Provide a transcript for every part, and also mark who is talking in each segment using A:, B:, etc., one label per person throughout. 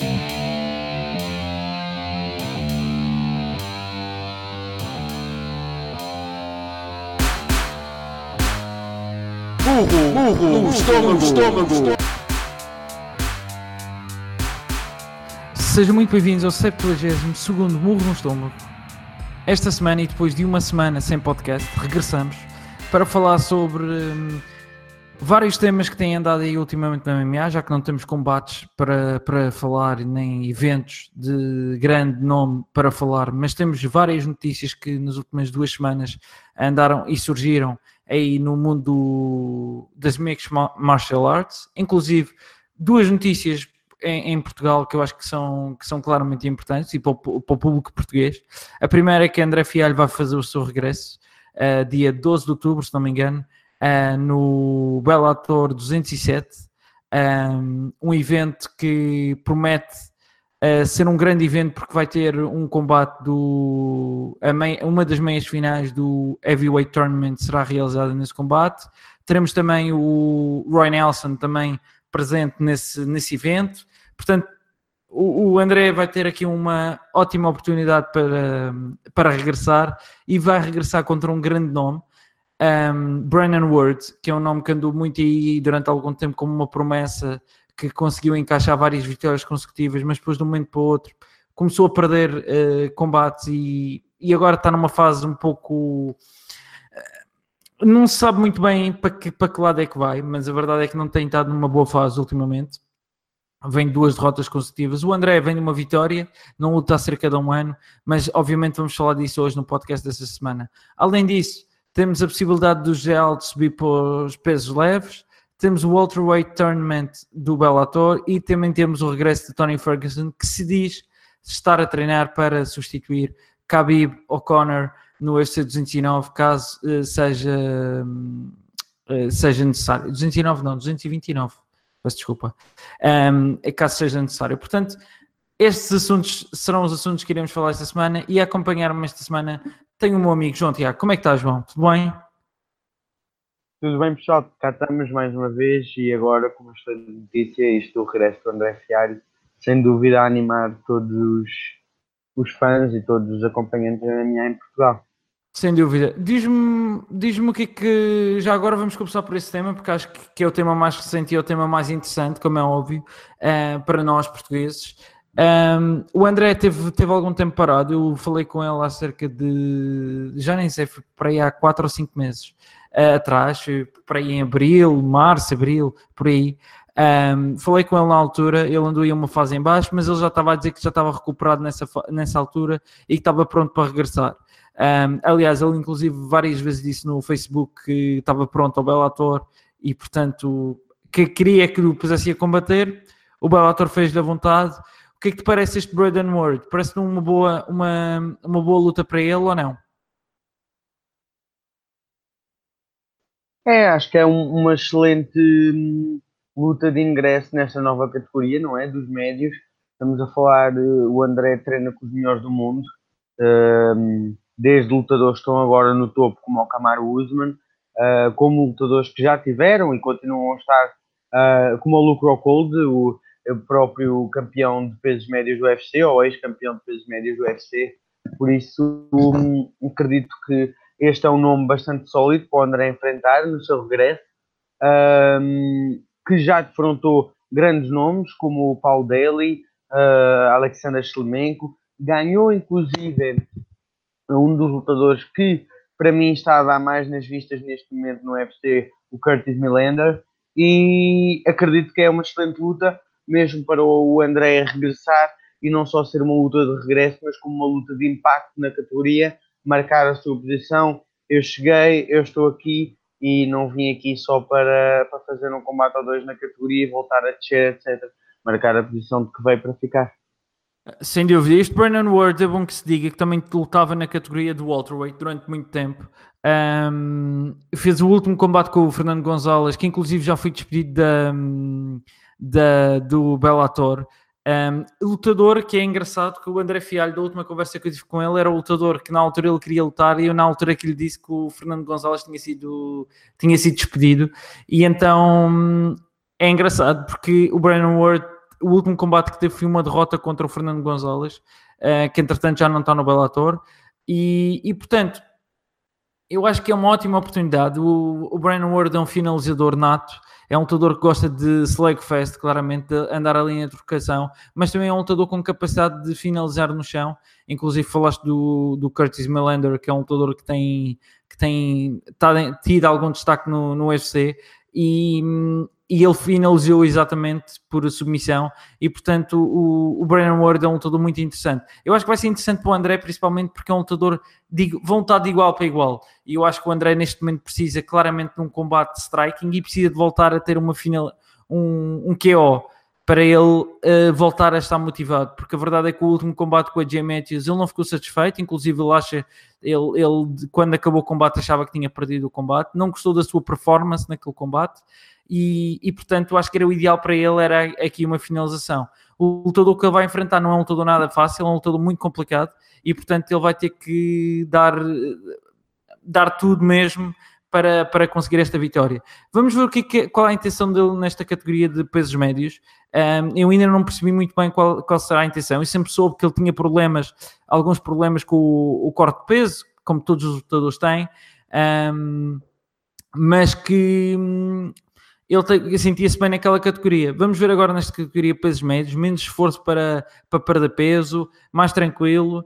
A: Murro, murro, no estômago, estômago.
B: Sejam muito bem-vindos ao 72 Murro no Estômago. Esta semana e depois de uma semana sem podcast, regressamos para falar sobre hum, vários temas que têm andado aí ultimamente na MMA, já que não temos combates para, para falar, nem eventos de grande nome para falar, mas temos várias notícias que nas últimas duas semanas andaram e surgiram aí no mundo das mixed martial arts, inclusive duas notícias em, em, Portugal que eu acho que são, que são claramente importantes e para o, para o público português. A primeira é que André Fialho vai fazer o seu regresso uh, dia 12 de outubro, se não me engano, uh, no Bellator 207, um, um evento que promete uh, ser um grande evento porque vai ter um combate do mei, uma das meias finais do Heavyweight Tournament será realizada nesse combate. Teremos também o Roy Nelson também presente nesse, nesse evento. Portanto, o, o André vai ter aqui uma ótima oportunidade para, para regressar e vai regressar contra um grande nome, um, Brennan Ward, que é um nome que andou muito aí durante algum tempo como uma promessa que conseguiu encaixar várias vitórias consecutivas, mas depois de um momento para o outro começou a perder uh, combates e, e agora está numa fase um pouco. Uh, não se sabe muito bem para que, para que lado é que vai, mas a verdade é que não tem estado numa boa fase ultimamente vem duas derrotas consecutivas. O André vem de uma vitória, não luta há cerca de um ano, mas obviamente vamos falar disso hoje no podcast desta semana. Além disso, temos a possibilidade do de subir para os pesos leves, temos o Welterweight Tournament do Bellator e também temos o regresso de Tony Ferguson, que se diz estar a treinar para substituir Khabib O'Connor no UFC 209, caso uh, seja, uh, seja necessário. 209 não, 229 peço desculpa, um, caso seja necessário. Portanto, estes assuntos serão os assuntos que iremos falar esta semana e acompanhar-me esta semana tenho o meu amigo João Tiago. Como é que estás, João? Tudo bem?
C: Tudo bem, pessoal? Cá estamos mais uma vez e agora, como estou de notícia, isto do regresso do André Fialho, sem dúvida a animar todos os, fãs e todos os acompanhantes da MMA em Portugal.
B: Sem dúvida. Diz-me diz o que é que. Já agora vamos começar por esse tema, porque acho que é o tema mais recente e é o tema mais interessante, como é óbvio, uh, para nós portugueses. Um, o André teve, teve algum tempo parado, eu falei com ele há cerca de. Já nem sei, foi para aí há 4 ou 5 meses uh, atrás, para aí em abril, março, abril, por aí. Um, falei com ele na altura, ele andou em uma fase em baixo, mas ele já estava a dizer que já estava recuperado nessa, nessa altura e que estava pronto para regressar. Um, aliás, ele inclusive várias vezes disse no Facebook que estava pronto ao Bellator e, portanto, que queria que o pusesse a combater. O Bellator fez-lhe a vontade. Que é que te parece este Braden Ward? Parece-te uma boa, uma, uma boa luta para ele ou não?
C: É, acho que é um, uma excelente hum, luta de ingresso nesta nova categoria, não é? Dos médios. Estamos a falar, uh, o André treina com os melhores do mundo. Um, desde lutadores que estão agora no topo, como o Kamaru Usman, uh, como lutadores que já tiveram e continuam a estar, uh, como o Luke Rockhold, o, o, próprio campeão de pesos médios do UFC, ou ex-campeão de pesos médios do UFC. Por isso, um, acredito que este é um nome bastante sólido para o André enfrentar no seu regresso, um, que já defrontou grandes nomes, como o Paul Daly, uh, Alexander Shlemenko, ganhou inclusive um dos lutadores que para mim está a dar mais nas vistas neste momento no UFC, o Curtis Millender, e acredito que é uma excelente luta, mesmo para o André regressar e não só ser uma luta de regresso, mas como uma luta de impacto na categoria, marcar a sua posição. Eu cheguei, eu estou aqui e não vim aqui só para, para fazer um combate ou dois na categoria e voltar a descer, etc. Marcar a posição de que veio para ficar.
B: Sem dúvida. Este Brandon Ward é bom que se diga que também lutava na categoria do welterweight durante muito tempo. Um, fez o último combate com o Fernando Gonzalez, que inclusive já foi despedido da, da, do Bellator. Um, lutador que é engraçado que o André Fialho, da última conversa que eu tive com ele, era o lutador que na altura ele queria lutar e eu na altura que lhe disse que o Fernando Gonzalez tinha sido, tinha sido despedido. E então é engraçado porque o Brandon Ward o último combate que teve foi uma derrota contra o Fernando Gonzalez, uh, que entretanto já não está no Bellator. E, e, portanto, eu acho que é uma ótima oportunidade. O, o Brandon Ward é um finalizador nato, é um lutador que gosta de slugfest, claramente, de andar ali em trocação, mas também é um lutador com capacidade de finalizar no chão. Inclusive, falaste do, do Curtis Melander, que é um lutador que tem, que tem tá, tido algum destaque no, no UFC. E, e ele finalizou exatamente por submissão. E portanto o, o Brandon Ward é um lutador muito interessante. Eu acho que vai ser interessante para o André, principalmente porque é um lutador de vontade de igual para igual. E eu acho que o André neste momento precisa claramente de um combate de striking e precisa de voltar a ter uma final, um, um KO para ele uh, voltar a estar motivado, porque a verdade é que o último combate com a Jay Matthews ele não ficou satisfeito, inclusive ele acha, ele, ele quando acabou o combate achava que tinha perdido o combate, não gostou da sua performance naquele combate e, e, portanto acho que era o ideal para ele era aqui uma finalização. O lutador que ele vai enfrentar não é um lutador nada fácil, é um lutador muito complicado e portanto ele vai ter que dar, dar tudo mesmo para, para conseguir esta vitória. Vamos ver o que, é qual é a intenção dele nesta categoria de pesos médios. Um, eu ainda não percebi muito bem qual, qual será a intenção. Eu sempre soube que ele tinha problemas, alguns problemas com o, o corte de peso, como todos os lutadores têm, um, mas que hum, ele sentia-se bem naquela categoria. Vamos ver agora nesta categoria pesos médios, menos esforço para, para perder peso, mais tranquilo.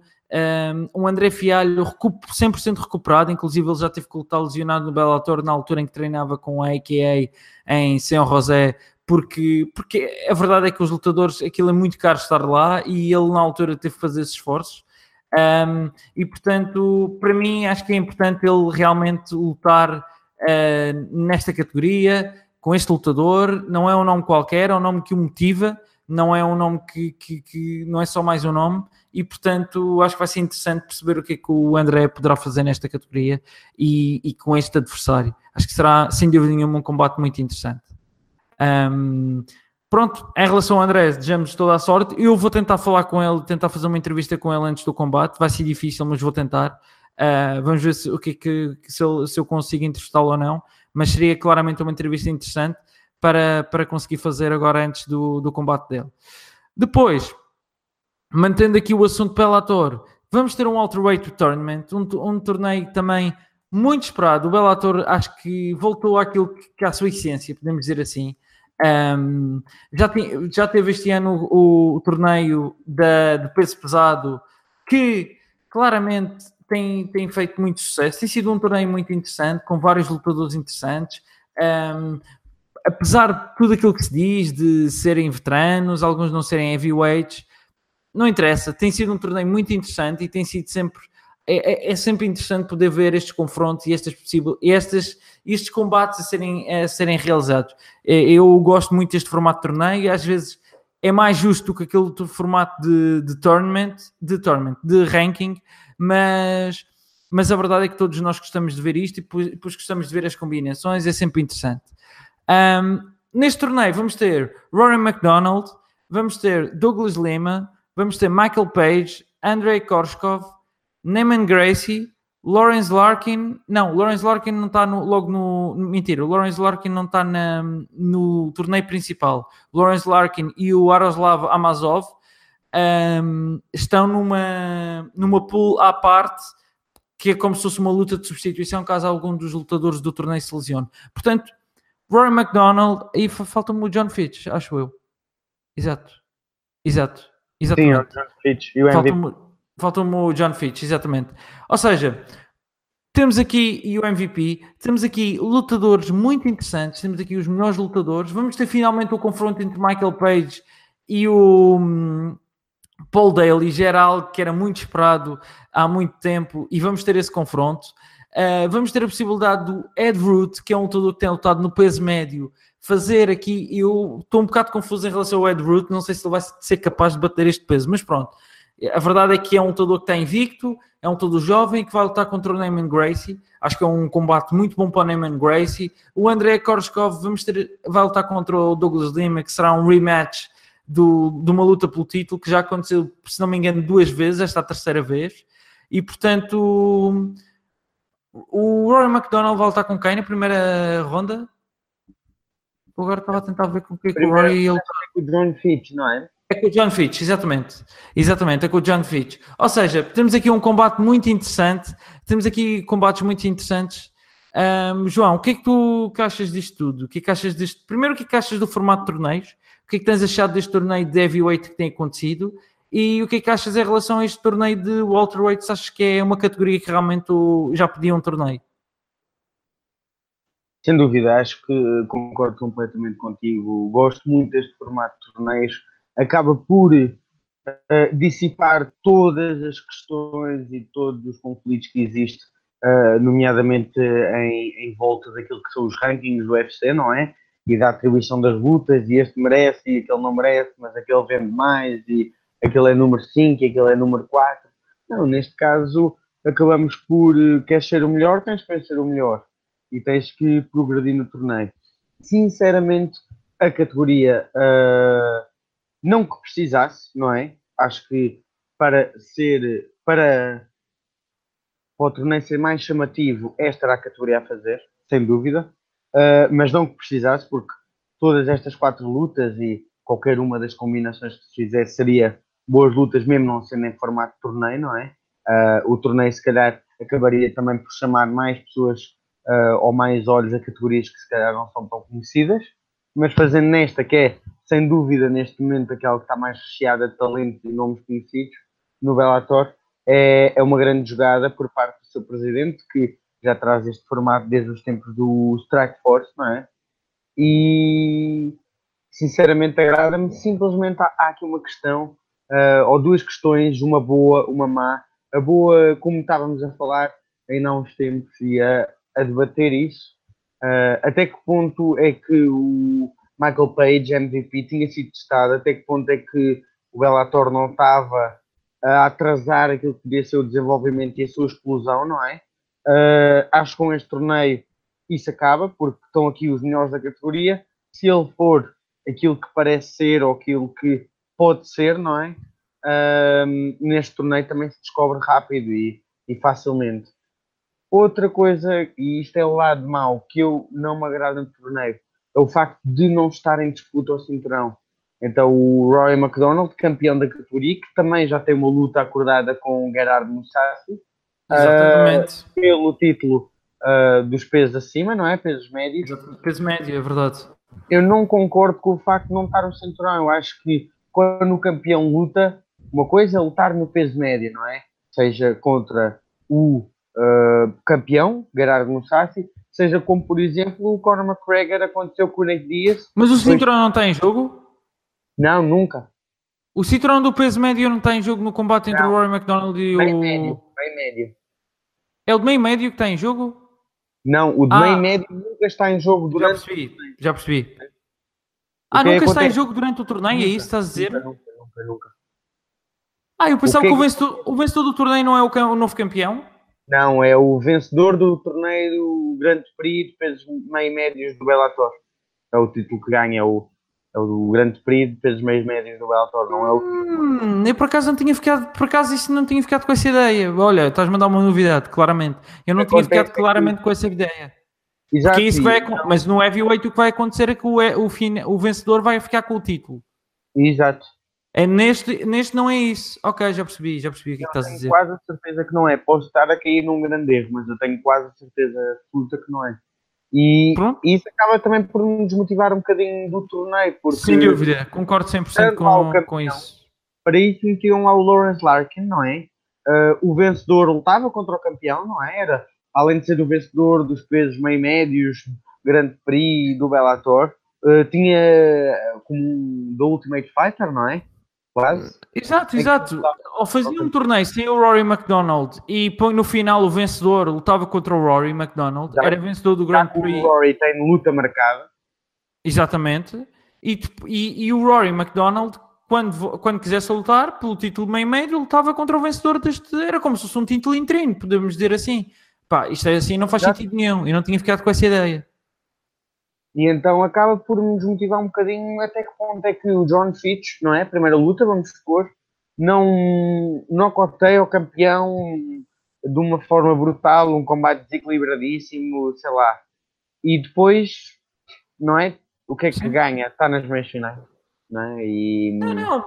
B: Um, André Fialho 100% recuperado, inclusive ele já teve que lutar lesionado no Bellator na altura em que treinava com a AKA em São José, porque, porque a verdade é que os lutadores, aquilo é muito caro estar lá e ele na altura teve que fazer esses esforços. Um, e portanto, para mim, acho que é importante ele realmente lutar uh, nesta categoria com este lutador, não é um nome qualquer, é um nome que o motiva, não é um nome que, que, que, não é só mais um nome, e portanto acho que vai ser interessante perceber o que é que o André poderá fazer nesta categoria e, e com este adversário. Acho que será sem dúvida nenhuma um combate muito interessante. Um, pronto, em relação ao André, desejamos toda a sorte. Eu vou tentar falar com ele, tentar fazer uma entrevista com ele antes do combate. Vai ser difícil, mas vou tentar. Uh, vamos ver se, o que, é que se, eu, se eu consigo entrevistá-lo ou não mas seria claramente uma entrevista interessante para, para conseguir fazer agora antes do, do combate dele. Depois, mantendo aqui o assunto Bellator, vamos ter um Welterweight Tournament, um, um torneio também muito esperado. O Bellator acho que voltou àquilo que, à sua essência, podemos dizer assim. Um, já, já teve este ano o, o torneio da, de peso pesado que claramente tem, tem feito muito sucesso. Tem sido um torneio muito interessante, com vários lutadores interessantes. Um, apesar de tudo aquilo que se diz, de serem veteranos, alguns não serem heavyweights, não interessa. Tem sido um torneio muito interessante e tem sido sempre. É, é, é sempre interessante poder ver estes confrontos e estas possíveis, estes, estes combates a serem, a serem realizados. É, eu gosto muito deste formato de torneio e às vezes é mais justo do que aquele formato de, de tournament, de tournament, de ranking, mas, mas a verdade é que todos nós gostamos de ver isto e depois, gostamos de ver as combinações, é sempre interessante. Um, neste torneio vamos ter Rory McDonald, vamos ter Douglas Lima, vamos ter Michael Page, Andrei Korshkov, Neyman Gracie, Lawrence Larkin, não, Lawrence Larkin não está no, logo no, mentira, o Lawrence Larkin não está no torneio principal. Lawrence Larkin e o Aroslav Amazov um, estão numa, numa pool à parte que é como se fosse uma luta de substituição caso algum dos lutadores do torneio se lesione. Portanto, Rory McDonald e falta-me o John Fitch, acho eu. Exato. Exato. Exatamente. Sim, o John Fitch e o MVP. Falta-me o John Fitch, exatamente. Ou seja, temos aqui e o MVP, temos aqui lutadores muito interessantes, temos aqui os melhores lutadores. Vamos ter finalmente o confronto entre Michael Page e o, hum, Paul Daly algo que era muito esperado há muito tempo e vamos ter esse confronto. Uh, vamos ter a possibilidade do Ed Root, que é um lutador que tem lutado no peso médio, fazer aqui. Eu estou um bocado confuso em relação ao Ed Root, não sei se ele vai ser capaz de bater este peso, mas pronto. A verdade é que é um lutador que está invicto, é um lutador jovem que vai lutar contra o Neyman Gracie. Acho que é um combate muito bom para o Neyman Gracie. O André Korskov vamos ter, vai lutar contra o Douglas Lima, que será um rematch do, de uma luta pelo título que já aconteceu, se não me engano, duas vezes, esta é a terceira vez, e portanto o Rory McDonald vai lutar com quem na primeira ronda? agora estava a tentar ver com o que, é o Rory ele...
C: com o John Fitch, não é?
B: É com o John Fitch, exatamente. Exatamente, é com o John Fitch. Ou seja, temos aqui um combate muito interessante, temos aqui combates muito interessantes. Um, João, o que é que tu que achas disto tudo? O que é que achas deste... Primeiro, o que é que achas do formato de torneios? O que é que tens achado deste torneio de heavyweight que tem acontecido? E o que é que achas em relação a este torneio de welterweight? Achas que é uma categoria que realmente já podia um torneio?
C: Sem dúvida, acho que concordo completamente contigo. Gosto muito deste formato de torneios. Acaba por uh, dissipar todas as questões e todos os conflitos que existem, uh, nomeadamente em, em, volta daquilo que são os rankings do UFC, não é? E da atribuição das lutas, e este merece e aquele não merece, mas aquele vende mais, e aquele é número 5 e aquele é número 4. Não, neste caso acabamos por, uh, queres ser o melhor, tens que ser o melhor e tens que progredir no torneio. Sinceramente, a categoria uh, não que precisasse, não é? Acho que para ser para, o torneio ser mais chamativo, esta era a categoria a fazer, sem dúvida, uh, mas não que precisasse, porque todas estas quatro lutas e qualquer uma das combinações que se fizesse seria boas lutas, mesmo não sendo em formato de torneio, não é? Uh, o torneio, se calhar, acabaria também por chamar mais pessoas uh, ou mais olhos a categorias que se calhar não são tão conhecidas, mas fazendo nesta, que é sem dúvida neste momento aquela que está mais recheada de talentos e nomes conhecidos no Bellator, é, é uma grande jogada por parte do seu presidente, que já traz este formato desde os tempos do Strike Force, não é? E sinceramente agrada-me. Simplesmente há, há, aqui uma questão, uh, ou duas questões, uma boa, uma má. A boa, como estávamos a falar ainda há uns tempos, e a, a debater isso. Uh, até que ponto é que o Michael Page, MVP, tinha sido testado? Até que ponto é que o Bellator não estava a atrasar aquilo que podia ser o desenvolvimento e a sua explosão, não é? Uh, acho que com este torneio isso acaba, porque estão aqui os melhores da categoria. Se ele for aquilo que parece ser ou aquilo que pode ser, não é? Uh, neste torneio também se descobre rápido e, e facilmente. Outra coisa, e isto é o lado mau, que eu não me agrada no torneio, é o facto de não estar em disputa ao cinturão. Então o Roy McDonald, campeão da categoria, que também já tem uma luta acordada com o Gerardo Mussassi.
B: Exatamente.
C: Uh, pelo título uh, dos pesos acima, não é? Pesos médios.
B: Peso médio, é verdade.
C: Eu não concordo com o facto de não estar no cinturão. Eu acho que quando o campeão luta, uma coisa é lutar no peso médio, não é? Seja contra o uh, campeão, Gerardo Mussassi, seja como, por exemplo, o Conor McGregor aconteceu com o Nate Diaz.
B: Mas o cinturão não está em jogo?
C: Não, nunca.
B: O cinturão do peso médio não está em jogo no combate entre não. o Rory McDonald e
C: bem
B: o...
C: Médio, bem médio.
B: É o de meio médio que está em jogo?
C: Não, o de ah. meio médio nunca está em jogo durante...
B: Já percebi, já percebi. Ah, nunca acontece... está em jogo durante o torneio, nunca, é isso que estás a dizer?
C: Nunca, nunca, nunca.
B: Ah, eu pensava o que, que o, vencedor, o vencedor do torneio não é o, o novo campeão?
C: Não, é o vencedor do torneio do Grande Prix de pesos meio médios do Bellator. É o título que ganha, é o, é o Grande Prix de pesos meio médios do Bellator, não é o
B: hum, Eu por acaso não tinha ficado, por acaso isso não tinha ficado com essa ideia. Olha, estás-me a dar uma novidade, claramente. Eu não Acontece tinha ficado claramente com essa ideia. Exato. Isso vai, mas no heavyweight o que vai acontecer é que o, o, o vencedor vai ficar com o título.
C: Exato.
B: É neste, neste não é isso. Ok, já percebi, já percebi o que, é que estás a dizer.
C: Tenho quase a certeza que não é. Posso estar a cair num grande erro, mas eu tenho quase a certeza absoluta que não é. E, e isso acaba também por me desmotivar um bocadinho do torneio. Porque
B: Sem dúvida, concordo 100% com, campeão, com isso.
C: Para isso metiam lá o Lawrence Larkin, não é? Uh, o vencedor lutava contra o campeão, não é? Era, além de ser o vencedor dos pesos meio médios, Grande Prix do Bellator, uh, tinha como do Ultimate Fighter, não é? Quase.
B: Exato, exato. Ou fazia um torneio sem o Rory McDonald e põe no final o vencedor lutava contra o Rory McDonald, era vencedor do Grand Prix.
C: O Rory tem luta marcada.
B: Exatamente. E, e, e, o Rory McDonald, quando, quando quisesse lutar pelo título meio médio, lutava contra o vencedor deste. Era como se fosse um título interino, podemos dizer assim. Pá, isto é assim, não faz Exato. sentido nenhum. Eu não tinha ficado com essa ideia.
C: E então acaba por nos motivar um bocadinho até que ponto é que o John Fitch, não é? Primeira luta, vamos supor, não, não o campeão de uma forma brutal, um combate desequilibradíssimo, sei lá. E depois, não é? O que é que Sim. ganha? Está nas meias finais. não é? E,
B: Não, não,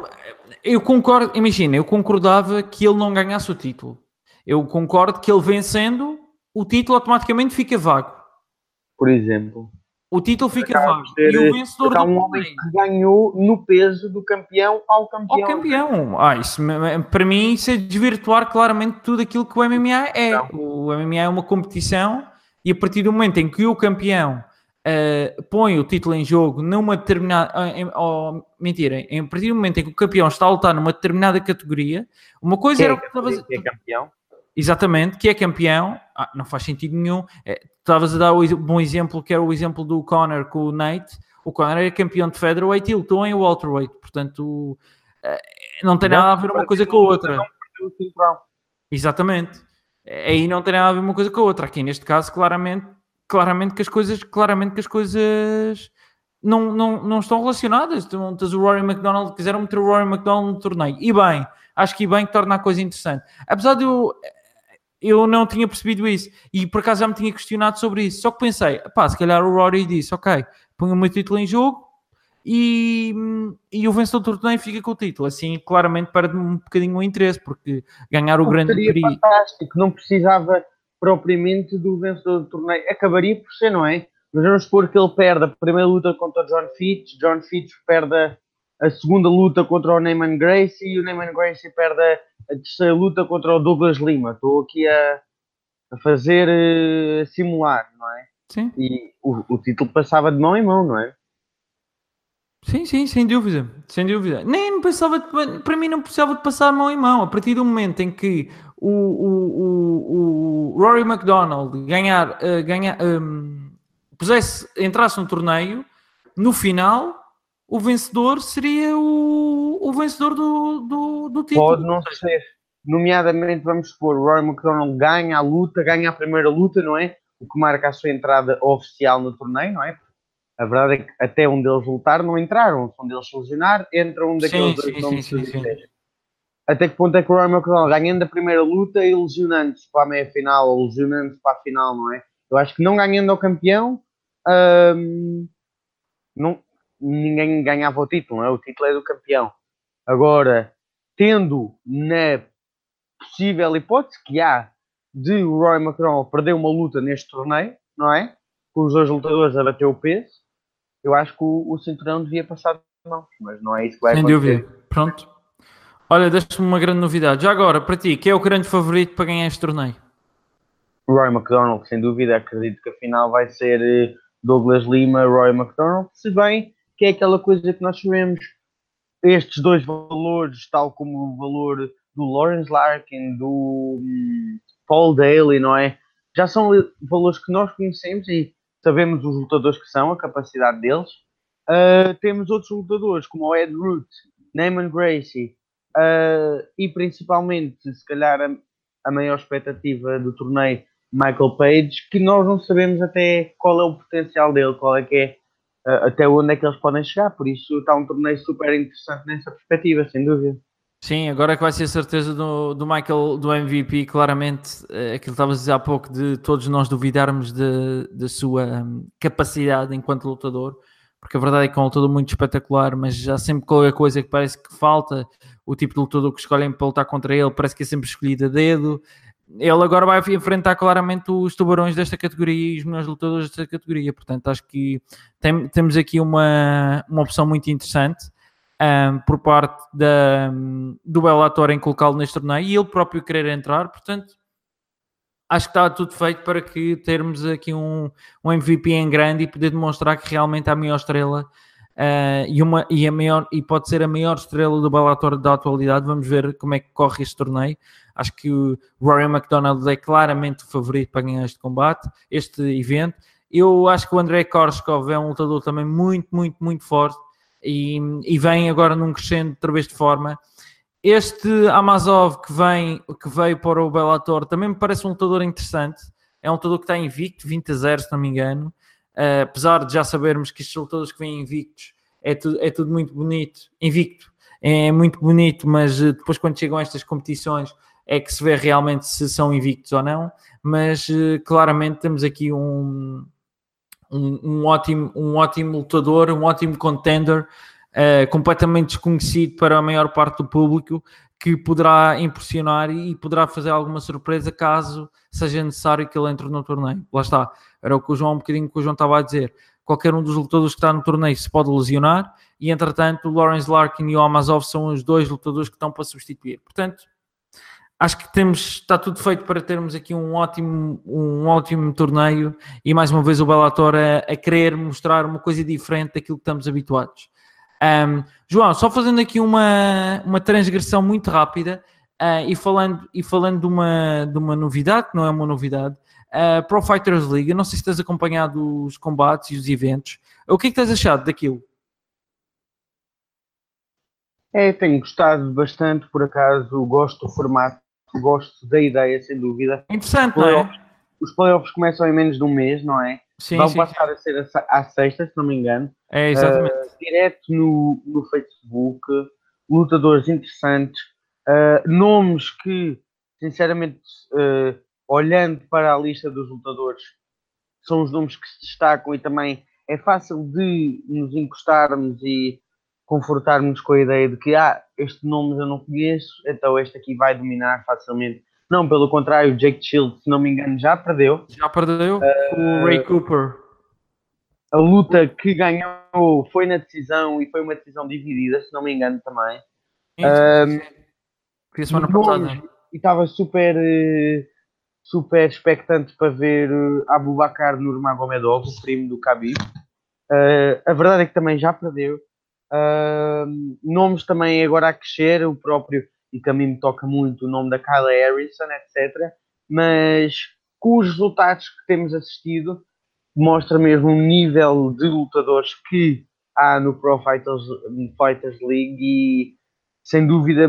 B: eu concordo, imagina, eu concordava que ele não ganhasse o título. Eu concordo que ele vencendo, o título automaticamente fica vago.
C: por exemplo,
B: O título fica vago. E o vencedor do
C: um homem que ganhou no peso do campeão ao
B: ao
C: campeão.
B: campeão. Ah, isso, para mim, isso é desvirtuar claramente tudo aquilo que o MMA é.
C: Não.
B: O MMA é uma competição e a partir do momento em que o campeão eh, põe o título em jogo numa determinada. ah, oh, mentira, em, a partir do momento em que o campeão está a lutar numa determinada categoria, uma coisa
C: Que
B: era
C: é,
B: o que estavas a-
C: que é campeão.
B: Exatamente, que é campeão, ah, não faz sentido nenhum. É, Estavas a dar um bom exemplo, que era o exemplo do Conor com o Nate. O Conor é campeão de featherweight e lutou em welterweight, portanto eh, não tem nada a ver uma coisa com a outra. Exatamente. Aí não tem nada a ver uma coisa com a outra. Aqui neste caso, claramente, claramente que as coisas, claramente que as coisas não, não, não estão relacionadas. Tu tens o Rory McDonald, quiseram meter o Rory McDonald no torneio. E bem, acho que bem que torna a coisa interessante. Apesar de eu, eu não tinha percebido isso e por acaso já me tinha questionado sobre isso. Só que pensei, pá, se calhar o Rory disse, ok, ponho o meu título em jogo e, e o vencedor do torneio fica com o título. Assim, claramente perde um bocadinho o interesse, porque ganhar o, grande
C: seria
B: Prix
C: fantástico, não precisava propriamente do vencedor do torneio. Acabaria por ser, não é? Mas vamos supor que ele perde a primeira luta contra o John Fitch, John Fitch perde a, segunda luta contra o Neyman Gracie e o Neyman Gracie perde a, terceira luta contra o Douglas Lima. Estou aqui a, a fazer, eh, a simular, não é?
B: Sim,
C: E o, o título passava de mão em mão, não é?
B: sim, sim, sem dúvida, sem dúvida. Nem não pensava, de- para mim não precisava de passar mão em mão. A partir do momento em que o, o, o, o Rory McDonald ganhar, eh, ganhar hum, pusesse, entrasse no torneio, no final o vencedor seria o, o vencedor do, do, do título.
C: Pode não ser. Nomeadamente, vamos supor, o Rory McDonald ganha a luta, ganha a primeira luta, não é? O que marca a sua entrada oficial no torneio, não é? A verdade é que até um deles lutar não entraram. Se um deles se lesionar, entra um daqueles
B: Sim,
C: dois nomes
B: sim,
C: que
B: sim, sim.
C: Até que ponto é que o Rory McDonald ganhando a primeira luta e lesionando-se para a meia-final ou lesionando-se para a final, não é? Eu acho que não ganhando ao campeão, hum, não, ninguém ganhava o título, não é? O título é do campeão. Agora, tendo na possível hipótese que há de o Roy McDonald perder uma luta neste torneio, não é? Com os dois lutadores a bater o peso, eu acho que o, o cinturão devia passar de mãos, mas não é isso que vai
B: Sem
C: acontecer.
B: dúvida. Pronto. Olha, deixa-me uma grande novidade. Já agora, para ti, quem é o grande favorito para ganhar este torneio?
C: Roy McDonald, sem dúvida, acredito que a final vai ser eh, Douglas Lima, Roy McDonald, se bem que é aquela coisa que nós sabemos, estes dois valores, tal como o valor do Lawrence Larkin, do hum, Paul Daly, não é? Já são valores que nós conhecemos e sabemos os lutadores que são, a capacidade deles. Ah, temos outros lutadores, como o Ed Root, Neyman Gracie, ah, e principalmente, se calhar, a, a maior expectativa do torneio, Michael Page, que nós não sabemos até qual é o potencial dele, qual é que é, até onde é que eles podem chegar. Por isso está um torneio super interessante nessa perspectiva, sem dúvida.
B: Sim, agora é que vai ser a certeza do, do Michael, do MVP, claramente, eh, aquilo que estavas a dizer há pouco, de todos nós duvidarmos da sua hum, capacidade enquanto lutador, porque a verdade é que é um lutador muito espetacular, mas já sempre qualquer coisa que parece que falta, o tipo de lutador que escolhem para lutar contra ele parece que é sempre escolhido a dedo. Ele agora vai enfrentar claramente os tubarões desta categoria e os melhores lutadores desta categoria, portanto acho que tem- temos aqui uma, uma opção muito interessante um, por parte da, do Bellator em colocá-lo neste torneio e ele próprio querer entrar, portanto acho que está tudo feito para que termos aqui um, um MVP em grande e poder demonstrar que realmente é a maior estrela uh, e, uma, e, a maior, e pode ser a maior estrela do Bellator da atualidade. Vamos ver como é que corre este torneio. Acho que o Rory McDonald é claramente o favorito para ganhar este combate, este evento. Eu acho que o André Korskov é um lutador também muito, muito, muito forte e, e vem agora num crescendo outra vez de forma. Este Amazov que, vem, que veio para o Bellator também me parece um lutador interessante. É um lutador que está invicto, 20 a 0, se não me engano. Uh, apesar de já sabermos que estes lutadores que vêm invictos é tudo, é tudo muito bonito. Invicto é muito bonito, mas uh, depois quando chegam a estas competições é que se vê realmente se são invictos ou não. Mas uh, claramente temos aqui um, um, um, ótimo, um ótimo lutador, um ótimo contender uh, completamente desconhecido para a maior parte do público, que poderá impressionar e poderá fazer alguma surpresa caso seja necessário que ele entre no torneio. Lá está, era o que o João, um bocadinho que o João estava a dizer. Qualquer um dos lutadores que está no torneio se pode lesionar e, entretanto, o Lawrence Larkin e o Amazov são os dois lutadores que estão para substituir. Portanto, acho que temos, está tudo feito para termos aqui um ótimo, um ótimo torneio e mais uma vez o Bellator a, a querer mostrar uma coisa diferente daquilo que estamos habituados. Um, João, só fazendo aqui uma, uma transgressão muito rápida uh, e falando, e falando de, uma, de uma novidade, que não é uma novidade, uh, Pro Fighters League, eu não sei se tens acompanhado os combates e os eventos, o que é que achado daquilo?
C: É, tenho gostado bastante, por acaso, gosto do formato, gosto da ideia, sem dúvida.
B: Interessante, não é?
C: Os playoffs começam em menos de um mês, não é?
B: Sim,
C: Vão
B: sim.
C: passar a ser à sexta, se não me engano.
B: É, exatamente.
C: Uh, direto no, no Facebook, lutadores interessantes, uh, nomes que, sinceramente, uh, olhando para a lista dos lutadores, são os nomes que se destacam e também é fácil de nos encostarmos e confortarmos com a ideia de que ah, este nome eu não conheço, então este aqui vai dominar facilmente. Não, pelo contrário, Jake Shield, se não me engano, já perdeu.
B: Já perdeu uh, o Ray Cooper.
C: A luta que ganhou foi na decisão e foi uma decisão dividida, se não me engano também.
B: Foi a semana passada.
C: E estava super, super expectante para ver Abu Bakar Nurmagomedov, o primo do Khabib. Uh, a verdade é que também já perdeu. Uh, nomes também agora a crescer, o próprio, e que a mim me toca muito, o nome da Kyla Harrison, etc. Mas com os resultados que temos assistido, mostra mesmo um nível de lutadores que há no Pro Fighters, Fighters League e sem dúvida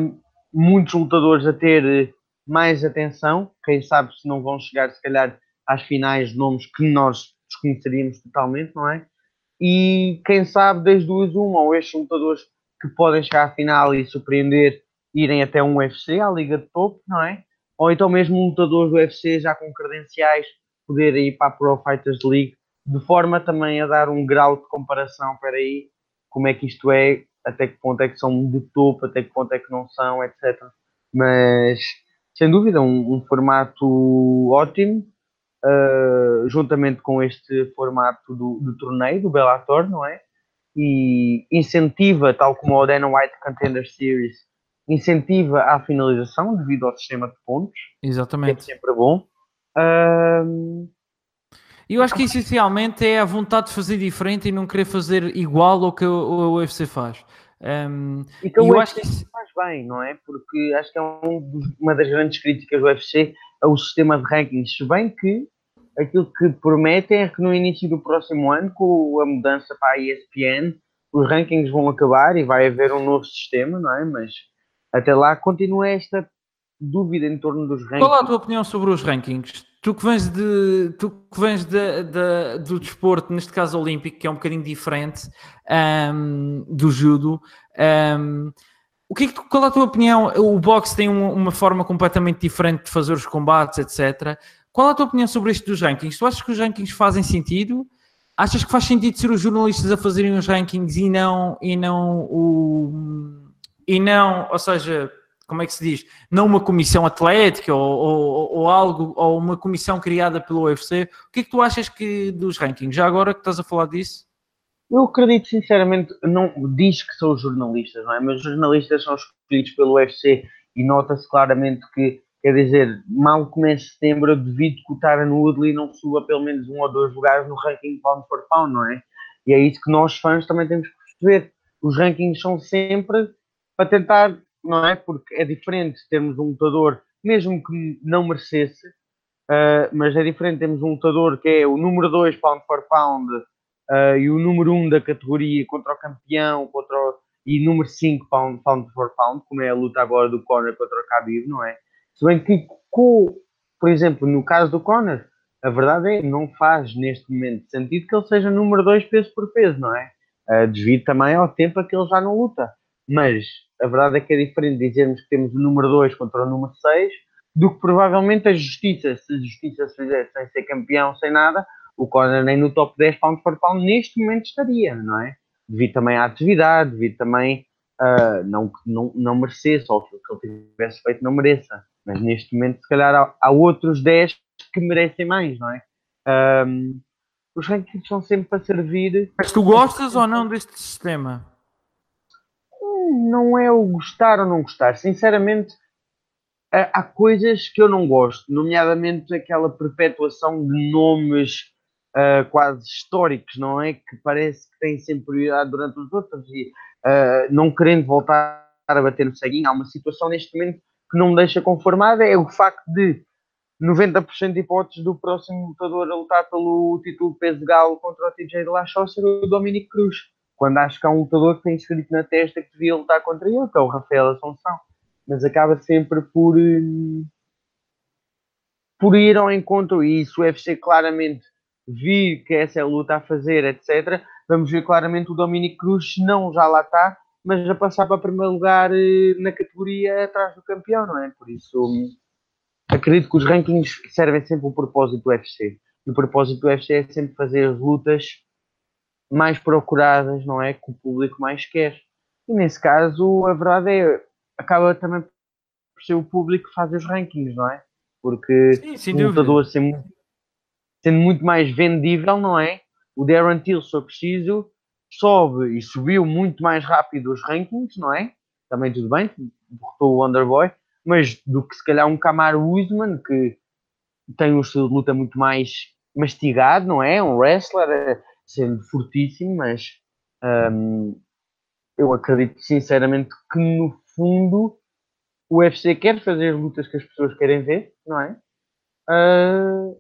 C: muitos lutadores a ter mais atenção. Quem sabe se não vão chegar, se calhar, às finais nomes que nós desconheceríamos totalmente, não é? E quem sabe, das duas, uma, ou estes lutadores que podem chegar à final e surpreender, irem até um UFC, à Liga de Topo, não é? Ou então mesmo lutadores do UFC já com credenciais poderem ir para a Pro Fighters League, de forma também a dar um grau de comparação, para aí, como é que isto é, até que ponto é que são de topo, até que ponto é que não são, etc. Mas, sem dúvida, um, um formato ótimo, uh, juntamente com este formato do, do, torneio, do Bellator, não é? E incentiva, tal como o Dana White Contender Series, incentiva a finalização devido ao sistema de pontos.
B: Exatamente.
C: Que é sempre bom. Uh,
B: eu acho que essencialmente é a vontade de fazer diferente e não querer fazer igual ao que o UFC faz. Um,
C: e que o UFC acho que faz bem, não é? Porque acho que é um, uma das grandes críticas do UFC ao sistema de rankings. Se bem que aquilo que prometem é que no início do próximo ano, com a mudança para a ESPN, os rankings vão acabar e vai haver um novo sistema, não é? Mas até lá continua esta dúvida em torno dos rankings.
B: Qual é a tua opinião sobre os rankings? Tu que vens, de, tu que vens de, de, do desporto, neste caso olímpico, que é um bocadinho diferente um, do judo, um, o que é que tu, qual é a tua opinião? O boxe tem uma, uma, forma completamente diferente de fazer os combates, etc. Qual é a tua opinião sobre isto dos rankings? Tu achas que os rankings fazem sentido? Achas que faz sentido ser os jornalistas a fazerem os rankings e não, e não o. E não, ou seja, como é que se diz, não uma comissão atlética ou, ou, ou, algo, ou uma comissão criada pelo UFC. O que é que tu achas que dos rankings? Já agora que estás a falar disso?
C: Eu acredito sinceramente, não diz que são jornalistas, não é? Mas os jornalistas são escolhidos pelo UFC e nota-se claramente que, quer dizer, mal começa setembro, eu devido que o Taran Woodley não suba pelo menos um ou dois lugares no ranking pound for pound, não é? E é isso que nós fãs também temos que perceber. Os rankings são sempre para tentar não é? Porque é diferente termos um lutador, mesmo que não merecesse, uh, mas é diferente termos um lutador que é o número 2 pound for pound uh, e o número 1 um da categoria contra o campeão contra o, e número 5 pound, pound for pound, como é a luta agora do Conor contra o Khabib, não é? Se bem que, por exemplo, no caso do Conor, a verdade é não faz neste momento sentido que ele seja número 2 peso por peso, não é? Uh, devido também ao tempo a que ele já não luta. Mas a verdade é que é diferente dizermos que temos o número 2 contra o número 6 do que provavelmente a justiça. Se a justiça se fizesse sem ser campeão, sem nada, o Conor nem no top 10 pound for pound neste momento estaria, não é? devido também à atividade, devido também uh, não que não, não merecesse, ou que o que ele tivesse feito não mereça. Mas neste momento, se calhar, há, há outros 10 que merecem mais, não é? Um, os rankings são sempre para servir.
B: Mas tu gostas ou não deste sistema?
C: Não é o gostar ou não gostar. Sinceramente, há coisas que eu não gosto, nomeadamente aquela perpetuação de nomes uh, quase históricos, não é? Que parece que têm sempre prioridade durante os outros e uh, não querendo voltar a bater no ceguinho. Há uma situação neste momento que não me deixa conformada, é o facto de 90% de hipóteses do próximo lutador a lutar pelo título peso galo contra o TJ Lachó ser o Dominic Cruz. Quando acho que há um lutador que tem escrito na testa que devia lutar contra ele, que é o Rafael Assunção. Mas acaba sempre por, hum, por ir ao encontro, e isso o UFC claramente vir que essa é a luta a fazer, etc. Vamos ver claramente o Dominic Cruz, não já lá está, mas a passar para primeiro lugar eh, na categoria atrás do campeão, não é? Por isso acredito que os rankings servem sempre o propósito do UFC. E o propósito do UFC é sempre fazer as lutas mais procuradas, não é? Que o público mais quer. E nesse caso, a verdade é, acaba também por ser o público que faz os rankings, não é? Porque
B: Sim,
C: o lutador sendo, sendo muito mais vendível, não é? O Darren Till, se for preciso, sobe e subiu muito mais rápido os rankings, não é? Também tudo bem, derrotou o Wonderboy, mas do que se calhar um Kamaru Usman, que tem um estilo de luta muito mais mastigado, não é? Um wrestler, eh, sendo fortíssimo, mas um, eu acredito sinceramente que no fundo o UFC quer fazer as lutas que as pessoas querem ver, não é? Uh,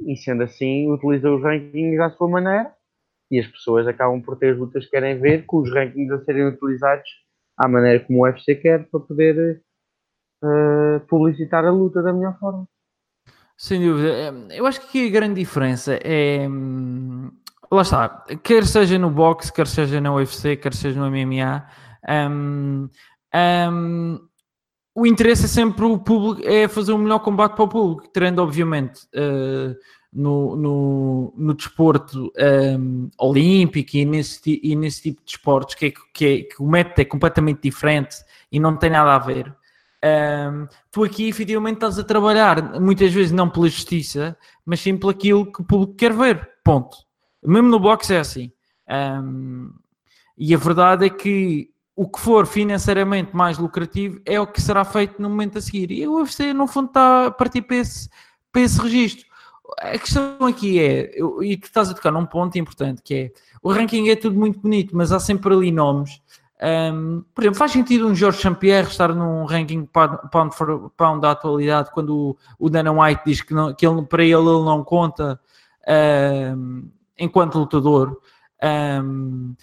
C: e sendo assim, utiliza os rankings à sua maneira e as pessoas acabam por ter as lutas que querem ver, com os rankings a serem utilizados à maneira como o UFC quer para poder uh, publicitar a luta da melhor forma.
B: Sem dúvida. É, eu acho que a grande diferença é. Hum, lá está, quer seja no boxe, quer seja no UFC, quer seja no MMA, um, um, o interesse é sempre o público, é fazer o melhor combate para o público, tendo obviamente uh, no, no, no desporto um, olímpico e nesse, e nesse tipo de esportes que, é, que, é, que o método é completamente diferente e não tem nada a ver. Um, tu aqui efetivamente estás a trabalhar muitas vezes não pela justiça, mas sim pelo aquilo que o público quer ver. Ponto. Mesmo no boxe é assim. Um, e a verdade é que o que for financeiramente mais lucrativo é o que será feito no momento a seguir. E o UFC, no fundo, está a partir para esse, para esse registro. A questão aqui é, e tu estás a tocar num ponto importante, que é, o ranking é tudo muito bonito, mas há sempre ali nomes. Um, por exemplo, faz sentido um Jorge Champierre estar num ranking pound for pound da atualidade quando o, o Dana White diz que, não, que ele, para ele ele não conta um, enquanto lutador. Um,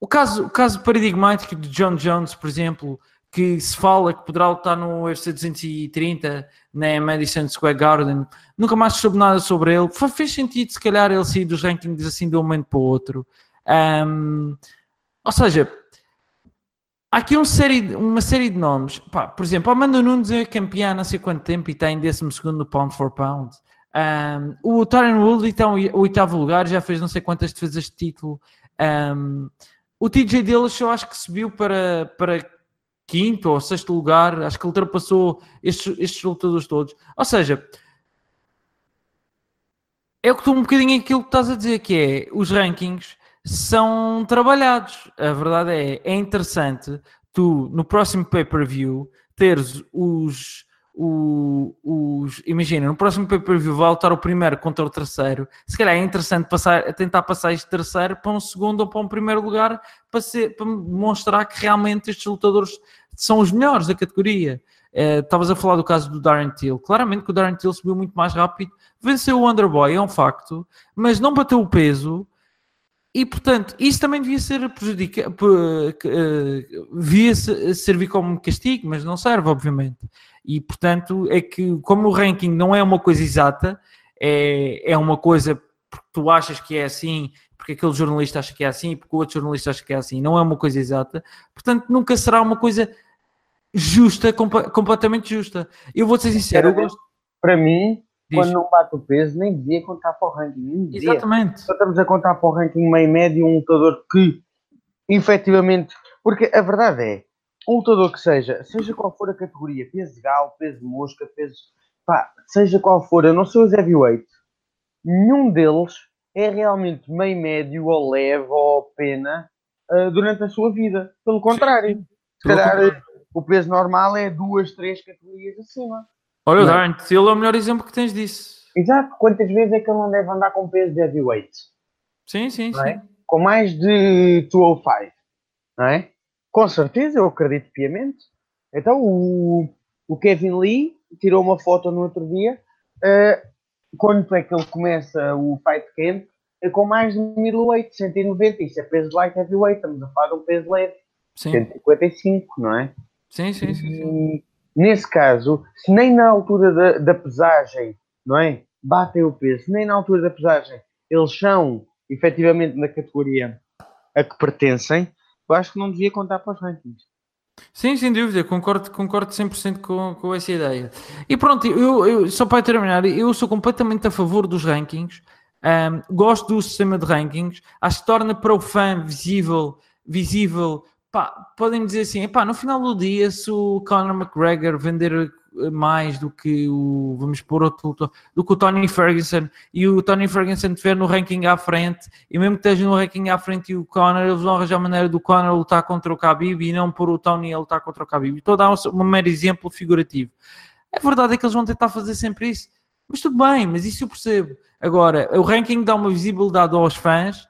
B: o caso, o caso paradigmático de John Jones, por exemplo, que se fala que poderá lutar no UFC 230 na Madison Square Garden, nunca mais soube nada sobre ele. Fez sentido, se calhar, ele sair dos rankings assim de um momento para o outro. Um, ou seja, há aqui um série, uma série de nomes. Pá, por exemplo, Amanda Nunes é campeã há não sei quanto tempo e está em 12 no pound for pound. Um, o Tyron Woodley está em oitavo lugar, já fez não sei quantas defesas de título. Um, o TJ Dillas eu acho que subiu para, para quinto ou sexto lugar, acho que ultrapassou estes, estes lutadores todos. Ou seja, é o que estou um bocadinho aquilo que estás a dizer, que é os rankings são trabalhados. A verdade é, é interessante tu, no próximo pay-per-view, teres os o, os. Imagina, no próximo pay-per-view vai lutar o primeiro contra o terceiro. Se calhar é interessante passar, tentar passar este terceiro para um segundo ou para um primeiro lugar para, ser, para mostrar que realmente estes lutadores são os melhores da categoria. Eh, estavas uh, a falar do caso do Darren Till. Claramente que o Darren Till subiu muito mais rápido, venceu o Underboy, é um facto, mas não bateu o peso. E portanto, isso também devia ser prejudicado, uh, devia servir como castigo, mas não serve, obviamente. E, portanto, é que, como o ranking não é uma coisa exata, é, é uma coisa porque tu achas que é assim, porque aquele jornalista acha que é assim, porque o outro jornalista acha que é assim, não é uma coisa exata, portanto, nunca será uma coisa justa, comp completamente justa. Eu vou ser sincero, eu gosto.
C: Para mim, Diz. quando não bate o peso, nem devia contar para o ranking.
B: Exatamente.
C: Só estamos a contar para o ranking meio médio um lutador que efetivamente, porque a verdade é, um lutador que seja, seja qual for a categoria, peso galo, peso mosca, peso, pá, seja qual for, eu não sou os heavyweight, nenhum deles é realmente meio médio ou leve ou pena uh, durante a sua vida. Pelo contrário, se calhar o peso normal é duas, três categorias acima.
B: Olha, o Darren Till é o melhor exemplo que tens disso.
C: Exato, quantas vezes é que ele não deve andar com peso de heavyweight?
B: Sim, sim,
C: não é?
B: sim.
C: Com mais de 205, não é? Com certeza, eu acredito piamente. Então, o, o Kevin Lee tirou uma foto no outro dia. Uh, quando é que ele começa o fight camp? É com mais de middleweight, 190. Isso é peso light heavyweight. Estamos a falar de um peso leve. Sim. 155, não é?
B: Sim, sim, sim. sim.
C: Nesse caso, se nem na altura da, da pesagem, não é? Batem o peso, nem na altura da pesagem eles são efetivamente na categoria a que pertencem, eu acho que não devia contar para os rankings.
B: Sim, sem dúvida, concordo, concordo 100% com, com essa ideia. E pronto, eu, eu, só para terminar, eu sou completamente a favor dos rankings, um, gosto do sistema de rankings, acho que torna para o fã visível, visível pá, podem dizer assim, pá, no final do dia, se o Conor McGregor vender mais do que o, vamos pôr outro, do que o Tony Ferguson e o Tony Ferguson estiver no ranking à frente e mesmo que esteja no ranking à frente e o Conor, eles vão arranjar a maneira do Conor lutar contra o Khabib e não por o Tony a lutar contra o Khabib. Estou a dar um, um mero exemplo figurativo. A verdade é que eles vão tentar fazer sempre isso, mas tudo bem, mas isso eu percebo. Agora, o ranking dá uma visibilidade aos fãs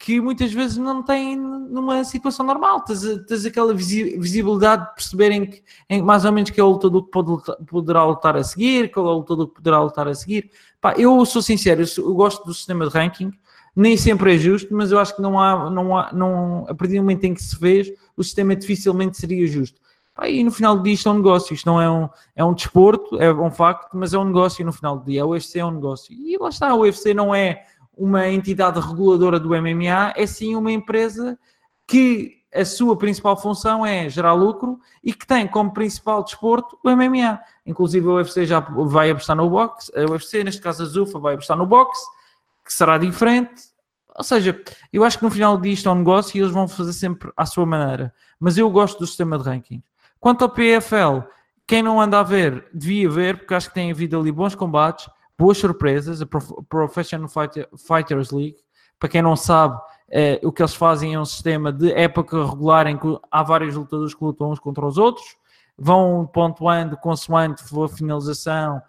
B: que muitas vezes não têm numa situação normal. Tens, tens aquela visibilidade de perceberem que, em, mais ou menos que é o lutador que pode, poderá lutar a seguir, qual é o lutador que poderá lutar a seguir. Pá, eu sou sincero, eu, eu, gosto do sistema de ranking, nem sempre é justo, mas eu acho que não há, não há, não, a partir do momento em que se fez, o sistema dificilmente seria justo. Pá, e no final do dia isto é um negócio, isto não é um, é um desporto, é um facto, mas é um negócio no final do dia. O UFC é um negócio. E lá está, o UFC não é uma entidade reguladora do MMA, é sim uma empresa que a sua principal função é gerar lucro e que tem como principal desporto o MMA. Inclusive o UFC já vai apostar no boxe, a UFC, neste caso a Zufa, vai apostar no boxe, que será diferente. Ou seja, eu acho que no final disto é um negócio e eles vão fazer sempre à sua maneira. Mas eu gosto do sistema de ranking. Quanto ao PFL, quem não anda a ver, devia ver, porque acho que tem havido ali bons combates boas surpresas, a Professional Fighters League. Para quem não sabe, é, o que eles fazem é um sistema de época regular em que há vários lutadores que lutam uns contra os outros, vão pontuando consoante for finalização,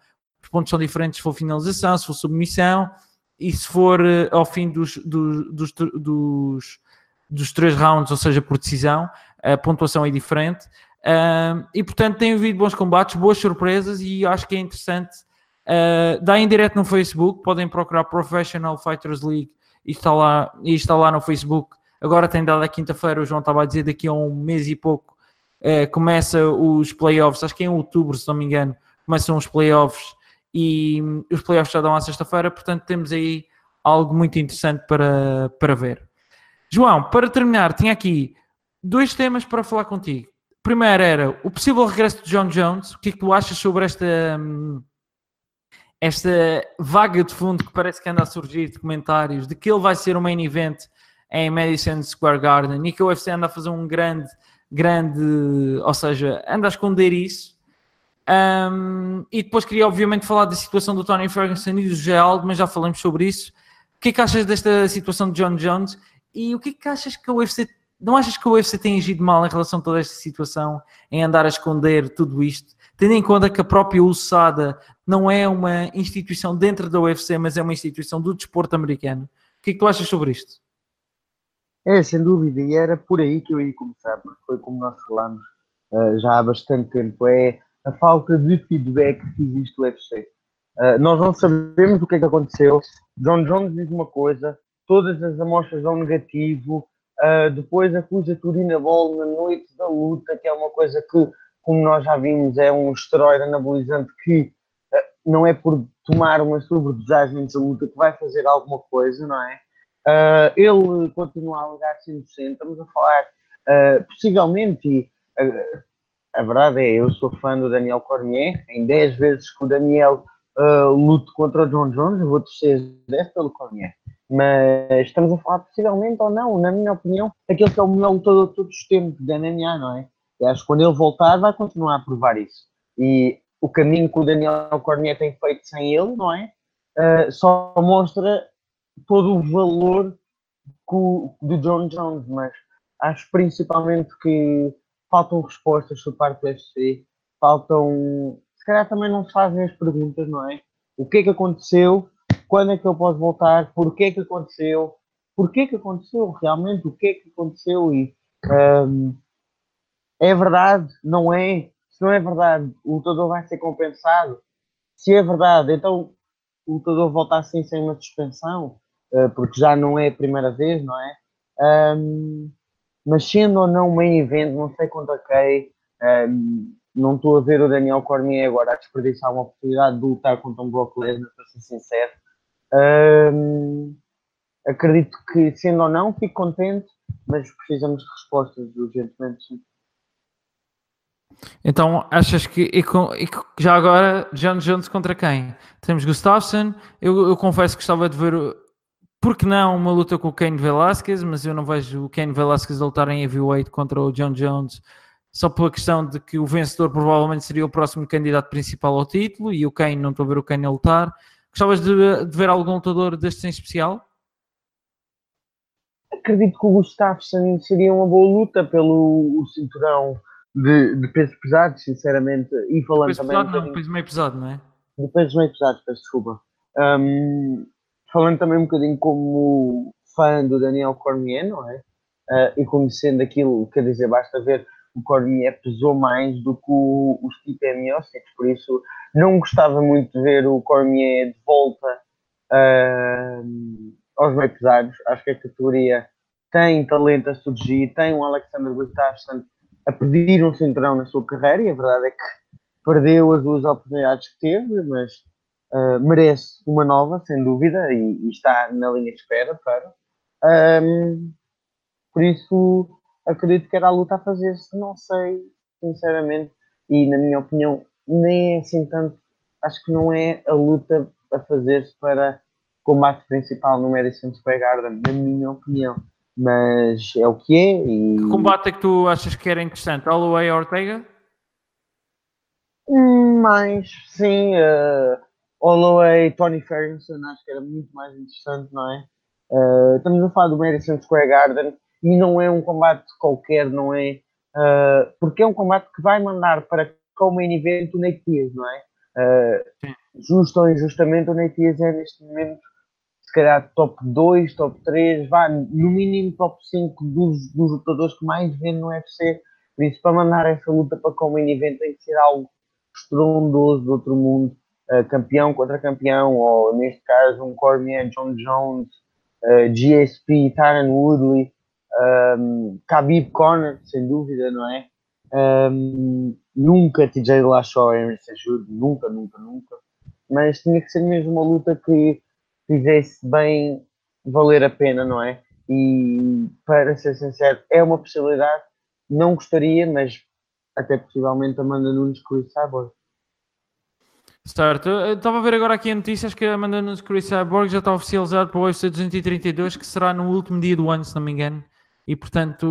B: os pontos são diferentes se for finalização, se for submissão, e se for uh, ao fim dos, dos, dos, dos, dos três rounds, ou seja, por decisão, a pontuação é diferente. E portanto tem havido bons combates, boas surpresas, e acho que é interessante Uh, dá em direto no Facebook, podem procurar Professional Fighters League e está lá, e está lá no Facebook. Agora tem dado a quinta-feira, o João estava a dizer, daqui a um mês e pouco uh, começa os playoffs, acho que é em outubro, se não me engano, começam os playoffs e um, os playoffs já dão à sexta-feira, portanto temos aí algo muito interessante para, para ver. João, para terminar, tinha aqui dois temas para falar contigo. Primeiro era o possível regresso de John Jones. O que é que tu achas sobre esta, um, esta vaga de fundo que parece que anda a surgir de comentários de que ele vai ser o main event em Madison Square Garden e que o UFC anda a fazer um grande, grande, ou seja, anda a esconder isso. Um, e depois queria obviamente falar da situação do Tony Ferguson e do Geraldo, mas já falamos sobre isso. O que é que achas desta situação de John Jones e o que é que achas que o UFC não achas que o UFC tem agido mal em relação a toda esta situação, em andar a esconder tudo isto? Tendo em conta que a própria USADA não é uma instituição dentro da UFC, mas é uma instituição do desporto americano. O que é que tu achas sobre isto?
C: É, sem dúvida, e era por aí que eu ia começar, porque foi como nós falamos uh, já há bastante tempo, é a falta de feedback que existe no UFC. Uh, eh, nós não sabemos o que é que aconteceu. John Jones diz uma coisa, todas as amostras dão negativo, uh, depois acusa Turina Ball na noite da luta, que é uma coisa que como nós já vimos, é um esteroide anabolizante que uh, não é por tomar uma sobredosagem de luta que vai fazer alguma coisa, não é? Uh, ele continua a alegar 100%. Estamos a falar, uh, possivelmente, e a verdade é, eu sou fã do Daniel Cormier, em 10 vezes que o Daniel uh, lute contra o John Jones, eu vou torcer 10 pelo Cormier. Mas estamos a falar possivelmente ou não, na minha opinião, aquele que é o melhor lutador de todos os tempos da MMA, não é? E acho que quando ele voltar vai continuar a provar isso. E o caminho que o Daniel Cormier tem feito sem ele, não é? Uh, só mostra todo o valor do John Jones, mas acho principalmente que faltam respostas por parte do UFC, faltam. Se calhar também não se fazem as perguntas, não é? O que é que aconteceu? Quando é que eu posso voltar? Porquê é que aconteceu? Porquê que aconteceu? Realmente, o que é que aconteceu? E um, é verdade? Não é? Se não é verdade, o lutador vai ser compensado? Se é verdade, então o lutador volta assim sem uma suspensão, uh, porque já não é a primeira vez, não é? Um, mas sendo ou não um main event, não sei contra quem, um, não estou a ver o Daniel Cormier agora a desperdiçar uma oportunidade de lutar contra um Brock Lesnar, para ser sincero. Um, acredito que, sendo ou não, fico contente, mas precisamos de respostas urgentemente.
B: Então, achas que e com, e já agora John Jones contra quem? Temos Gustafsson. Eu, eu confesso que gostava de ver porque não uma luta com o Kane Velasquez, mas eu não vejo o Kane Velasquez lutar em heavyweight contra o John Jones só pela questão de que o vencedor provavelmente seria o próximo candidato principal ao título e o Kane, não estou a ver o Kane a lutar. Gostavas de, de ver algum lutador deste em especial?
C: Acredito que o Gustafsson seria uma boa luta pelo cinturão de, de pesos pesados, sinceramente, e falando
B: peso
C: também.
B: Pesado, um não, peso meio pesado, não é?
C: De pesos meio pesados, peço desculpa. Um, falando também um bocadinho como fã do Daniel Cormier, não é? Uh, e conhecendo aquilo, quer dizer, basta ver o Cormier pesou mais do que o, o Stipe Miocic, por isso não gostava muito de ver o Cormier de volta uh, aos meio pesados. Acho que a categoria tem talento a surgir, tem um Alexander Gustafsson a pedir um cinturão na sua carreira, e a verdade é que perdeu as duas oportunidades que teve, mas uh, merece uma nova, sem dúvida, e, e, está na linha de espera para. Um, por isso, acredito que era a luta a fazer-se, não sei, sinceramente, e na minha opinião, nem é assim tanto, acho que não é a luta a fazer-se para combate principal no Madison Square Garden, na minha opinião mas é o que é. E...
B: Que combate é que tu achas que era interessante? Holloway ou Ortega?
C: Hum, mais, sim. Uh, Holloway, Tony Ferguson, acho que era muito mais interessante, não é? Uh, estamos a falar do Madison Square Garden e não é um combate qualquer, não é? Uh, porque é um combate que vai mandar para como main event o Nate Diaz, não é? Uh, justo ou injustamente, o Nate Diaz é neste momento se calhar top 2, top 3, vá, no mínimo top 5 dos, dos lutadores que mais vê no UFC. Por isso, para mandar essa luta para como main event tem que ser algo estrondoso do outro mundo, uh, campeão contra campeão, ou neste caso um Cormier, John Jones, uh, GSP, Tyron Woodley, um, Khabib Conner, sem dúvida, não é? Um, nunca TJ Lashaw, Henry Sejudo, nunca, nunca, nunca. Mas tinha que ser mesmo uma luta que fizesse bem valer a pena, não é? E para ser sincero, é uma possibilidade. Não gostaria, mas até possivelmente Amanda Nunes o Cyborg.
B: Certo, eu estava a ver agora aqui a notícia, acho que a Amanda Nunes Chris Cyborg já está oficializado para o UFC 232, que será no último dia do ano, se não me engano. E portanto,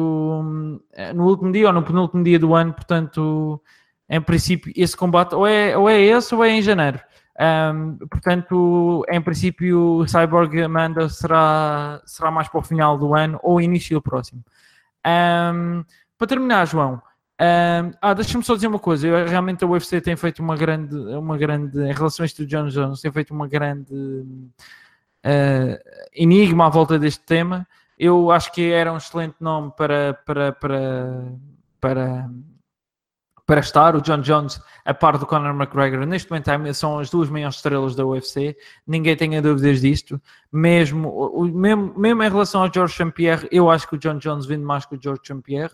B: no último dia ou no penúltimo dia do ano, portanto, em princípio, esse combate ou é, ou é esse ou é em janeiro. Um, portanto, em princípio, Cyborg Amanda será, será mais para o final do ano ou início do próximo. Um, para terminar, João, um, ah, deixa-me só dizer uma coisa. Eu, realmente a UFC tem feito uma grande, uma grande, em relação a isto do John Jones, tem feito uma grande uh, enigma à volta deste tema. Eu acho que era um excelente nome para, para, para, para para estar. O John Jones, a par do Conor McGregor, neste momento são as duas maiores estrelas da UFC. Ninguém tenha dúvidas disto. Mesmo, mesmo, mesmo em relação ao George St. Pierre, eu acho que o John Jones vende mais que o George St. Pierre.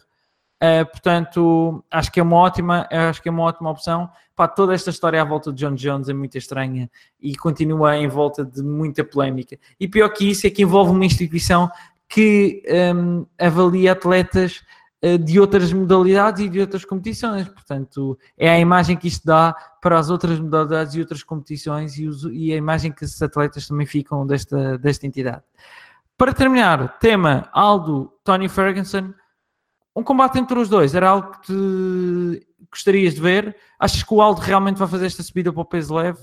B: Uh, portanto, acho que é uma ótima, acho que é uma ótima opção. Pá, toda esta história à volta de John Jones é muito estranha e continua em volta de muita polémica. E pior que isso é que envolve uma instituição que um, avalia atletas de outras modalidades e de outras competições. Portanto, é a imagem que isto dá para as outras modalidades e outras competições e, os, e a imagem que esses atletas também ficam desta, desta entidade. Para terminar, tema Aldo, Tony Ferguson. Um combate entre os dois era algo que gostarias de ver? Achas que o Aldo realmente vai fazer esta subida para o peso leve?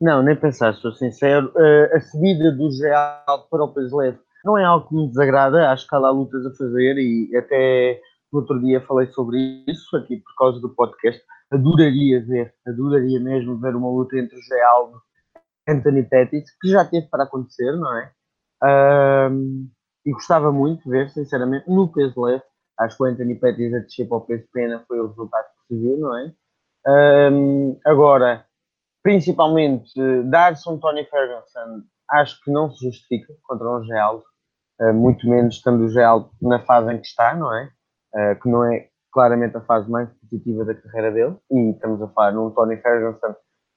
C: Não, nem pensar, sou sincero. Uh, a subida do Geraldo para o peso leve não é algo que me desagrada. Acho que há lá lutas a fazer e até no outro dia falei sobre isso aqui por causa do podcast. Adoraria ver, adoraria mesmo ver uma luta entre o Geraldo e Anthony Pettis, que já teve para acontecer, não é? Uh, e gostava muito de ver, sinceramente, no peso leve. Acho que o Anthony Pettis a descer para o peso pena foi o resultado que se viu, não é? Um, agora, principalmente, dar-se um Tony Ferguson, acho que não se justifica contra um Geraldo, uh, muito menos estando o Geraldo na fase em que está, não é? Uh, que não é claramente a fase mais positiva da carreira dele, e estamos a falar num Tony Ferguson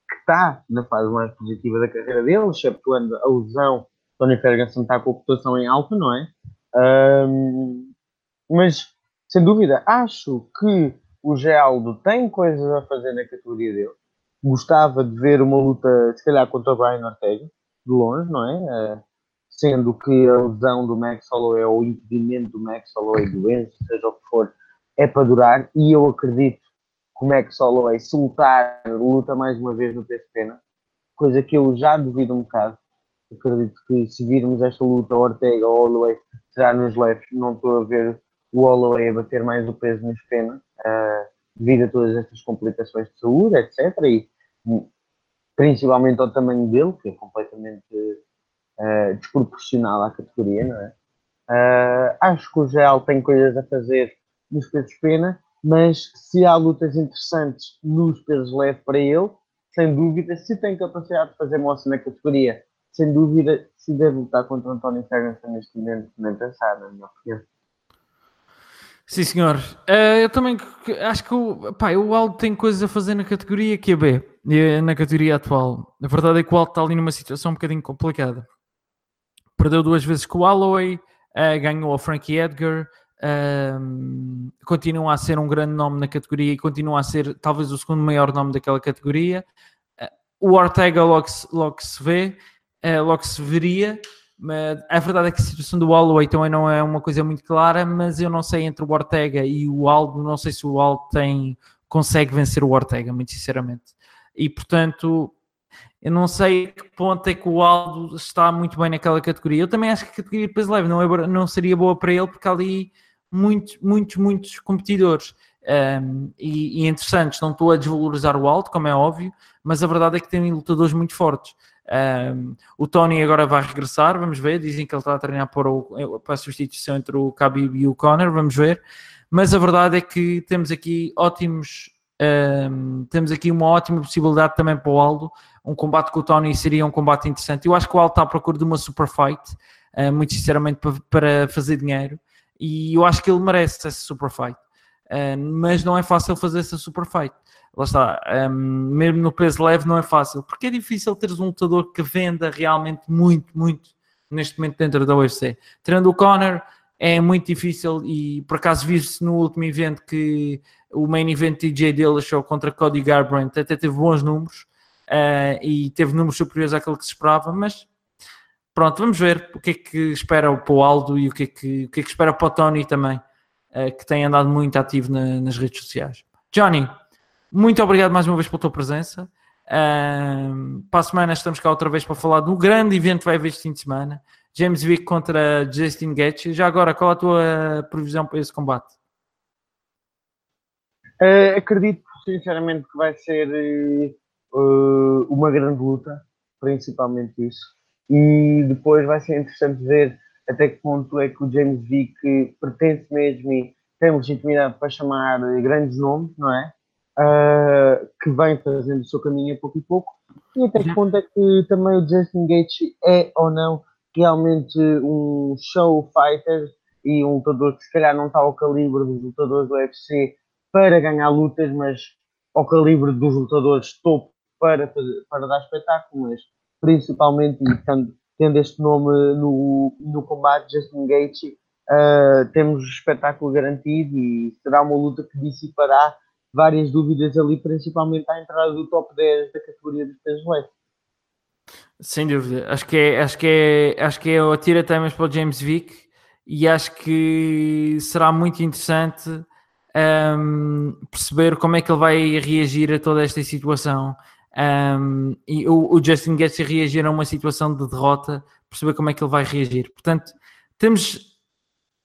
C: que está na fase mais positiva da carreira dele, exceptuando a lesão Tony Ferguson está com a cotação em alta, não é? Um, mas, sem dúvida, acho que o Geraldo tem coisas a fazer na categoria dele. Gostava de ver uma luta, se calhar, contra o Brian Ortega, de longe, não é? Sendo que a lesão do Max Holloway ou o impedimento do Max Holloway, doença, seja o que for, é para durar. E eu acredito que o Max Holloway, se lutar, luta mais uma vez no peso pena, coisa que eu já duvido um bocado acredito que se virmos esta luta Ortega ou Holloway será nos leves, não estou a ver o Holloway a bater mais o peso nos pena uh, devido a todas estas complicações de saúde, etc. E principalmente ao tamanho dele, que é completamente uh, desproporcional à categoria, não é? Uh, acho que o Gel tem coisas a fazer nos pesos pena, mas se há lutas interessantes nos pesos leves para ele, sem dúvida, se tem capacidade de fazer moça na categoria sem dúvida, se deve lutar contra o António Ferguson neste momento, nem pensar, na minha opinião.
B: Sim, senhor. Uh, eu também acho que o, pá, o Aldo tem coisas a fazer na categoria que é na categoria atual. A verdade é que o Aldo está ali numa situação um bocadinho complicada. Perdeu duas vezes com o Holloway, uh, ganhou o Frankie Edgar, uh, continua a ser um grande nome na categoria e continua a ser talvez o segundo maior nome daquela categoria. o Ortega logo se, logo se vê uh, logo se veria. Mas a verdade é que a situação do Holloway também não é uma coisa muito clara, mas eu não sei entre o Ortega e o Aldo, não sei se o Aldo tem, consegue vencer o Ortega, muito sinceramente. E portanto, eu não sei que ponto é que o Aldo está muito bem naquela categoria. Eu também acho que a categoria de peso leve não, é, não seria boa para ele, porque há ali muitos, muitos, muitos competidores um, e, e interessantes. Não estou a desvalorizar o Aldo, como é óbvio, mas a verdade é que tem lutadores muito fortes. Um, o Tony agora vai regressar, vamos ver. Dizem que ele está a treinar para, o, para a substituição entre o Khabib e o Conor, vamos ver. Mas a verdade é que temos aqui ótimos, um, temos aqui uma ótima possibilidade também para o Aldo. Um combate com o Tony seria um combate interessante. Eu acho que o Aldo está à procura de uma super fight, uh, muito sinceramente, para, para, fazer dinheiro. E eu acho que ele merece essa super fight. Uh, mas não é fácil fazer essa super fight lá está, um, mesmo no peso leve não é fácil, porque é difícil teres um lutador que venda realmente muito, muito neste momento dentro da UFC. Tirando o Conor, é muito difícil e por acaso viu-se no último evento que o main event TJ Dillashaw contra Cody Garbrandt até teve bons números uh, e teve números superiores àquele que se esperava, mas pronto, vamos ver o que é que espera para o Aldo e o que é que, o que, é que espera para o Tony também, uh, que tem andado muito ativo na, nas redes sociais. Johnny, muito obrigado mais uma vez pela tua presença. Um, para a semana estamos cá outra vez para falar do grande evento que vai haver este fim de semana. James Vick contra Justin Gaethje. Já agora, qual a tua previsão para esse combate?
C: Uh, acredito sinceramente que vai ser uh, uma grande luta, principalmente isso. E depois vai ser interessante ver até que ponto é que o James Vick pertence mesmo e tem legitimidade para chamar grandes nomes, não é? uh, que vem fazendo o seu caminho a pouco e pouco, e até que ponto é que também o Justin Gaethje é ou não realmente um show fighter e um lutador que se calhar não está ao calibre dos lutadores do UFC para ganhar lutas, mas ao calibre dos lutadores topo para, para dar espetáculo, mas principalmente, estando tendo este nome no, no combate, Justin Gaethje, uh, temos espetáculo garantido e será uma luta que dissipará várias dúvidas ali, principalmente à entrada do top 10 da categoria dos pesos leves.
B: Sem dúvida, acho que é, acho que é, acho que é o tira temas para o James Vick e acho que será muito interessante um, perceber como é que ele vai reagir a toda esta situação. Um, e o, o Justin Gaethje reagir a uma situação de derrota, perceber como é que ele vai reagir. Portanto, temos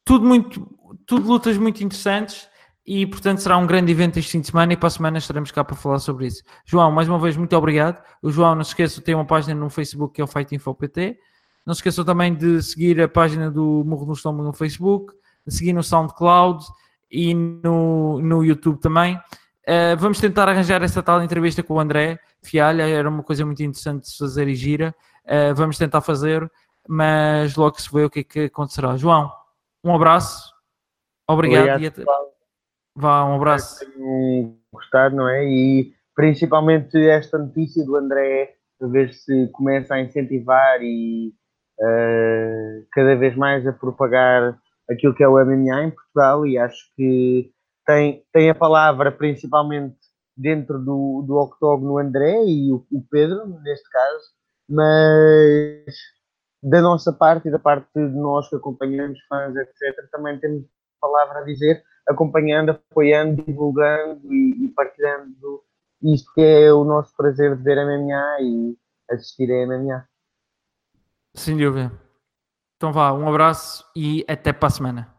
B: tudo muito, tudo lutas muito interessantes e portanto será um grande evento este fim de semana e para a semana estaremos cá para falar sobre isso. João, mais uma vez, muito obrigado. O João, não se esqueça, tem uma página no Facebook que é o Fight Info PT. Não se esqueçam também de seguir a página do Morro no Estômago no Facebook, de seguir no SoundCloud e no, no YouTube também. Uh, vamos tentar arranjar essa tal entrevista com o André Fialha, era uma coisa muito interessante de se fazer e gira. Uh, vamos tentar fazer, mas logo se vê o que é que acontecerá. João, um abraço, obrigado, obrigado. Vá, um abraço.
C: Tenho gostado, não é? E principalmente esta notícia do André, a ver se começa a incentivar e uh, cada vez mais a propagar aquilo que é o MMA em Portugal e acho que tem, tem a palavra principalmente dentro do, do octógono André e o, o Pedro, neste caso, mas da nossa parte e da parte de nós que acompanhamos, fãs, etc., também temos palavra a dizer, acompanhando, apoiando, divulgando e, e, partilhando isto que é o nosso prazer de ver MMA e assistir a MMA.
B: Sem dúvida. Então vá, um abraço e até para a semana.